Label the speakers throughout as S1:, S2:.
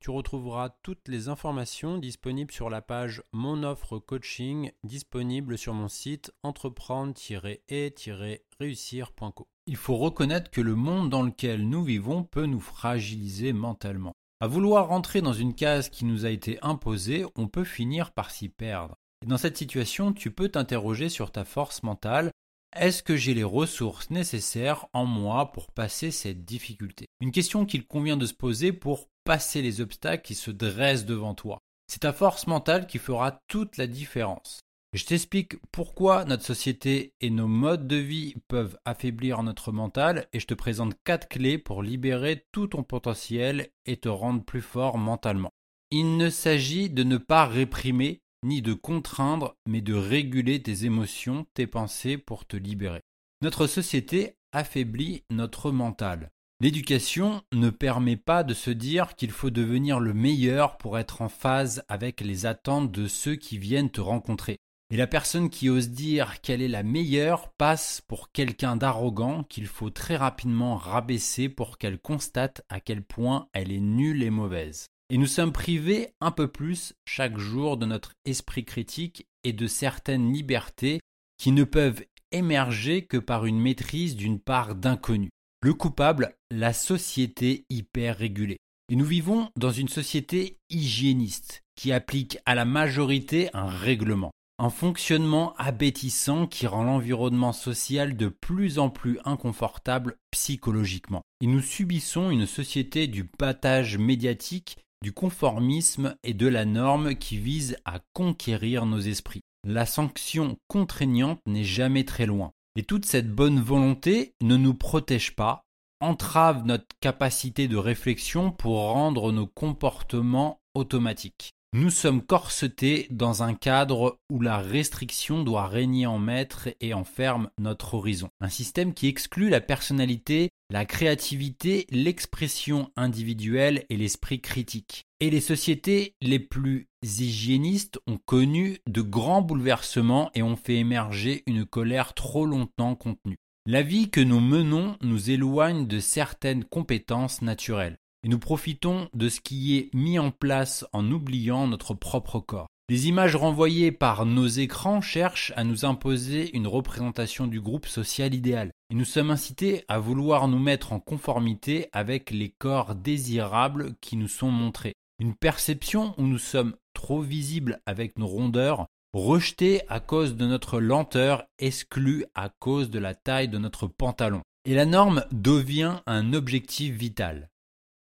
S1: Tu retrouveras toutes les informations disponibles sur la page Mon offre coaching disponible sur mon site entreprendre-et-réussir.co. Il faut reconnaître que le monde dans lequel nous vivons peut nous fragiliser mentalement. À vouloir rentrer dans une case qui nous a été imposée, on peut finir par s'y perdre. Et dans cette situation, tu peux t'interroger sur ta force mentale. Est-ce que j'ai les ressources nécessaires en moi pour passer cette difficulté? Une question qu'il convient de se poser pour passer les obstacles qui se dressent devant toi. C'est ta force mentale qui fera toute la différence. Je t'explique pourquoi notre société et nos modes de vie peuvent affaiblir notre mental et je te présente quatre clés pour libérer tout ton potentiel et te rendre plus fort mentalement. Il ne s'agit de ne pas réprimer ni de contraindre, mais de réguler tes émotions, tes pensées pour te libérer. Notre société affaiblit notre mental. L'éducation ne permet pas de se dire qu'il faut devenir le meilleur pour être en phase avec les attentes de ceux qui viennent te rencontrer. Et la personne qui ose dire qu'elle est la meilleure passe pour quelqu'un d'arrogant qu'il faut très rapidement rabaisser pour qu'elle constate à quel point elle est nulle et mauvaise. Et nous sommes privés un peu plus chaque jour de notre esprit critique et de certaines libertés qui ne peuvent émerger que par une maîtrise d'une part d'inconnu. Le coupable, la société hyper régulée. Et nous vivons dans une société hygiéniste qui applique à la majorité un règlement. Un fonctionnement abétissant qui rend l'environnement social de plus en plus inconfortable psychologiquement. Et nous subissons une société du battage médiatique, du conformisme et de la norme qui vise à conquérir nos esprits. La sanction contraignante n'est jamais très loin. Et toute cette bonne volonté ne nous protège pas, entrave notre capacité de réflexion pour rendre nos comportements automatiques. Nous sommes corsetés dans un cadre où la restriction doit régner en maître et enferme notre horizon. Un système qui exclut la personnalité, la créativité, l'expression individuelle et l'esprit critique. Et les sociétés les plus hygiénistes ont connu de grands bouleversements et ont fait émerger une colère trop longtemps contenue. La vie que nous menons nous éloigne de certaines compétences naturelles nous profitons de ce qui est mis en place en oubliant notre propre corps. Les images renvoyées par nos écrans cherchent à nous imposer une représentation du groupe social idéal, et nous sommes incités à vouloir nous mettre en conformité avec les corps désirables qui nous sont montrés. Une perception où nous sommes trop visibles avec nos rondeurs, rejetés à cause de notre lenteur, exclus à cause de la taille de notre pantalon. Et la norme devient un objectif vital.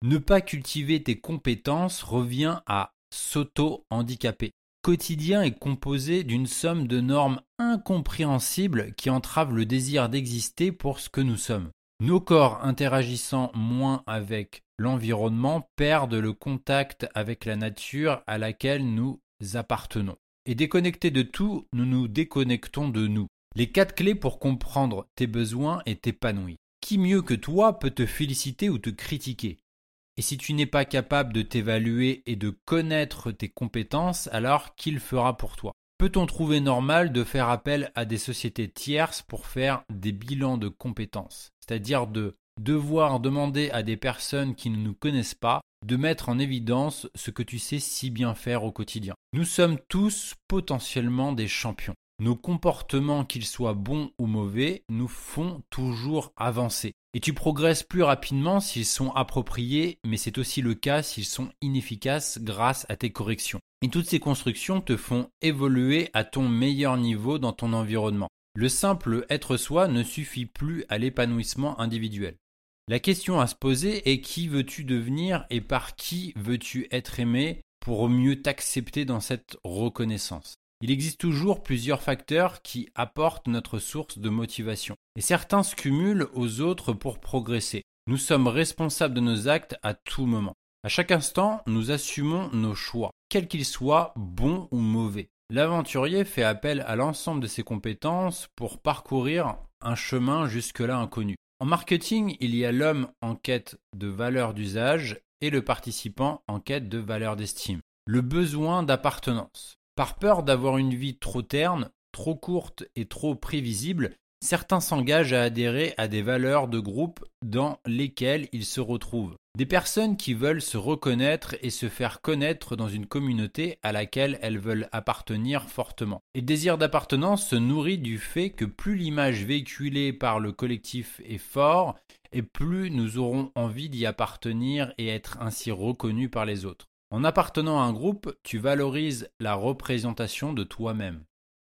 S1: Ne pas cultiver tes compétences revient à s'auto-handicaper. Quotidien est composé d'une somme de normes incompréhensibles qui entravent le désir d'exister pour ce que nous sommes. Nos corps interagissant moins avec l'environnement perdent le contact avec la nature à laquelle nous appartenons. Et déconnectés de tout, nous nous déconnectons de nous. Les quatre clés pour comprendre tes besoins et t'épanouir. Qui mieux que toi peut te féliciter ou te critiquer? Et si tu n'es pas capable de t'évaluer et de connaître tes compétences, alors qui le fera pour toi? Peut-on trouver normal de faire appel à des sociétés tierces pour faire des bilans de compétences? C'est-à-dire de devoir demander à des personnes qui ne nous connaissent pas de mettre en évidence ce que tu sais si bien faire au quotidien. Nous sommes tous potentiellement des champions. Nos comportements, qu'ils soient bons ou mauvais, nous font toujours avancer. Et tu progresses plus rapidement s'ils sont appropriés, mais c'est aussi le cas s'ils sont inefficaces grâce à tes corrections. Et toutes ces constructions te font évoluer à ton meilleur niveau dans ton environnement. Le simple être soi ne suffit plus à l'épanouissement individuel. La question à se poser est qui veux-tu devenir et par qui veux-tu être aimé pour mieux t'accepter dans cette reconnaissance? Il existe toujours plusieurs facteurs qui apportent notre source de motivation, et certains se cumulent aux autres pour progresser. Nous sommes responsables de nos actes à tout moment. À chaque instant, nous assumons nos choix, quels qu'ils soient bons ou mauvais. L'aventurier fait appel à l'ensemble de ses compétences pour parcourir un chemin jusque-là inconnu. En marketing, il y a l'homme en quête de valeur d'usage et le participant en quête de valeur d'estime. Le besoin d'appartenance. Par peur d'avoir une vie trop terne, trop courte et trop prévisible, certains s'engagent à adhérer à des valeurs de groupe dans lesquelles ils se retrouvent. Des personnes qui veulent se reconnaître et se faire connaître dans une communauté à laquelle elles veulent appartenir fortement. Et le désir d'appartenance se nourrit du fait que plus l'image véhiculée par le collectif est fort, et plus nous aurons envie d'y appartenir et être ainsi reconnus par les autres. En appartenant à un groupe, tu valorises la représentation de toi-même.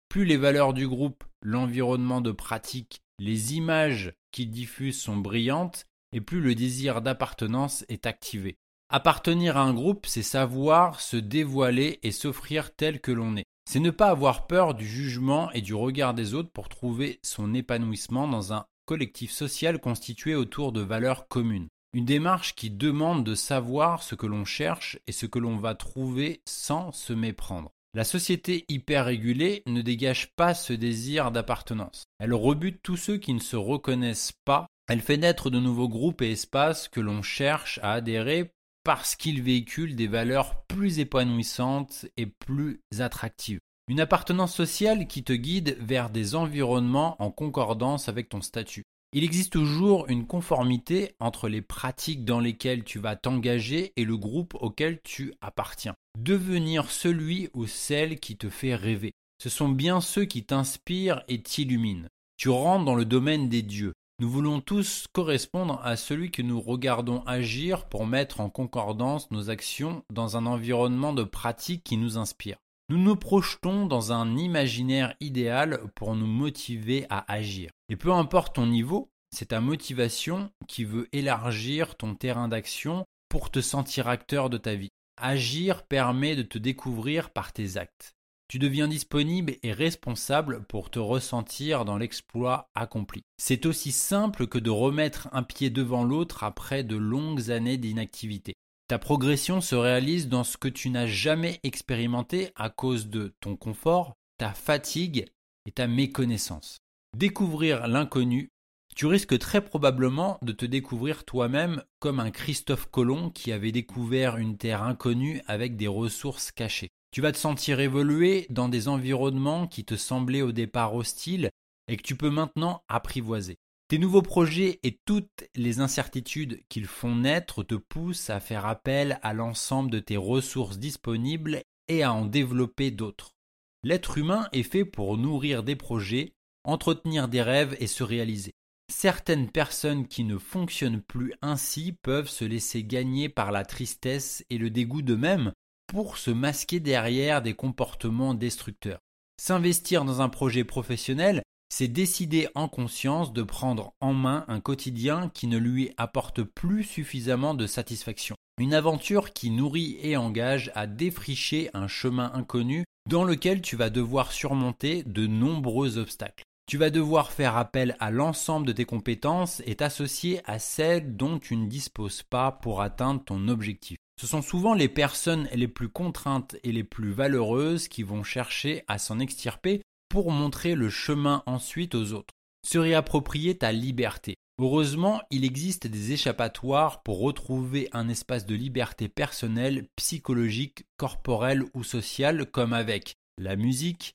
S1: Plus les valeurs du groupe, l'environnement de pratique, les images qu'il diffuse sont brillantes, et plus le désir d'appartenance est activé. Appartenir à un groupe, c'est savoir se dévoiler et s'offrir tel que l'on est. C'est ne pas avoir peur du jugement et du regard des autres pour trouver son épanouissement dans un collectif social constitué autour de valeurs communes. Une démarche qui demande de savoir ce que l'on cherche et ce que l'on va trouver sans se méprendre. La société hyper régulée ne dégage pas ce désir d'appartenance. Elle rebute tous ceux qui ne se reconnaissent pas. Elle fait naître de nouveaux groupes et espaces que l'on cherche à adhérer parce qu'ils véhiculent des valeurs plus épanouissantes et plus attractives. Une appartenance sociale qui te guide vers des environnements en concordance avec ton statut. Il existe toujours une conformité entre les pratiques dans lesquelles tu vas t'engager et le groupe auquel tu appartiens. Devenir celui ou celle qui te fait rêver. Ce sont bien ceux qui t'inspirent et t'illuminent. Tu rentres dans le domaine des dieux. Nous voulons tous correspondre à celui que nous regardons agir pour mettre en concordance nos actions dans un environnement de pratiques qui nous inspire. Nous nous projetons dans un imaginaire idéal pour nous motiver à agir. Et peu importe ton niveau, c'est ta motivation qui veut élargir ton terrain d'action pour te sentir acteur de ta vie. Agir permet de te découvrir par tes actes. Tu deviens disponible et responsable pour te ressentir dans l'exploit accompli. C'est aussi simple que de remettre un pied devant l'autre après de longues années d'inactivité. Ta progression se réalise dans ce que tu n'as jamais expérimenté à cause de ton confort, ta fatigue et ta méconnaissance. Découvrir l'inconnu, tu risques très probablement de te découvrir toi-même comme un Christophe Colomb qui avait découvert une terre inconnue avec des ressources cachées. Tu vas te sentir évoluer dans des environnements qui te semblaient au départ hostiles et que tu peux maintenant apprivoiser. Tes nouveaux projets et toutes les incertitudes qu'ils font naître te poussent à faire appel à l'ensemble de tes ressources disponibles et à en développer d'autres. L'être humain est fait pour nourrir des projets, entretenir des rêves et se réaliser. Certaines personnes qui ne fonctionnent plus ainsi peuvent se laisser gagner par la tristesse et le dégoût d'eux-mêmes pour se masquer derrière des comportements destructeurs. S'investir dans un projet professionnel c'est décider en conscience de prendre en main un quotidien qui ne lui apporte plus suffisamment de satisfaction. Une aventure qui nourrit et engage à défricher un chemin inconnu dans lequel tu vas devoir surmonter de nombreux obstacles. Tu vas devoir faire appel à l'ensemble de tes compétences et t'associer à celles dont tu ne disposes pas pour atteindre ton objectif. Ce sont souvent les personnes les plus contraintes et les plus valeureuses qui vont chercher à s'en extirper pour montrer le chemin ensuite aux autres. Se réapproprier ta liberté. Heureusement, il existe des échappatoires pour retrouver un espace de liberté personnelle, psychologique, corporelle ou sociale comme avec la musique,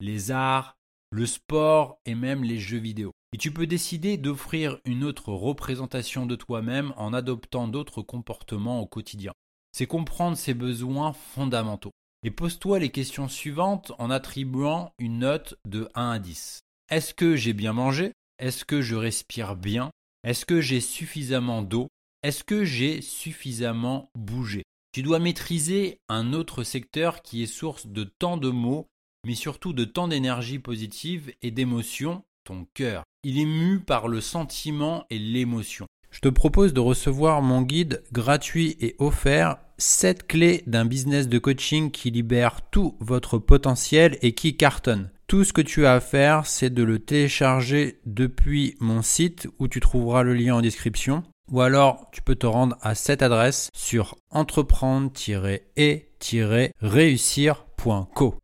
S1: les arts, le sport et même les jeux vidéo. Et tu peux décider d'offrir une autre représentation de toi-même en adoptant d'autres comportements au quotidien. C'est comprendre ses besoins fondamentaux. Et pose-toi les questions suivantes en attribuant une note de 1 à 10. Est-ce que j'ai bien mangé? Est-ce que je respire bien? Est-ce que j'ai suffisamment d'eau? Est-ce que j'ai suffisamment bougé? Tu dois maîtriser un autre secteur qui est source de tant de mots, mais surtout de tant d'énergie positive et d'émotions, ton cœur. Il est mu par le sentiment et l'émotion.
S2: Je te propose de recevoir mon guide gratuit et offert 7 clés d'un business de coaching qui libère tout votre potentiel et qui cartonne. Tout ce que tu as à faire, c'est de le télécharger depuis mon site où tu trouveras le lien en description. Ou alors, tu peux te rendre à cette adresse sur entreprendre-et-réussir.co.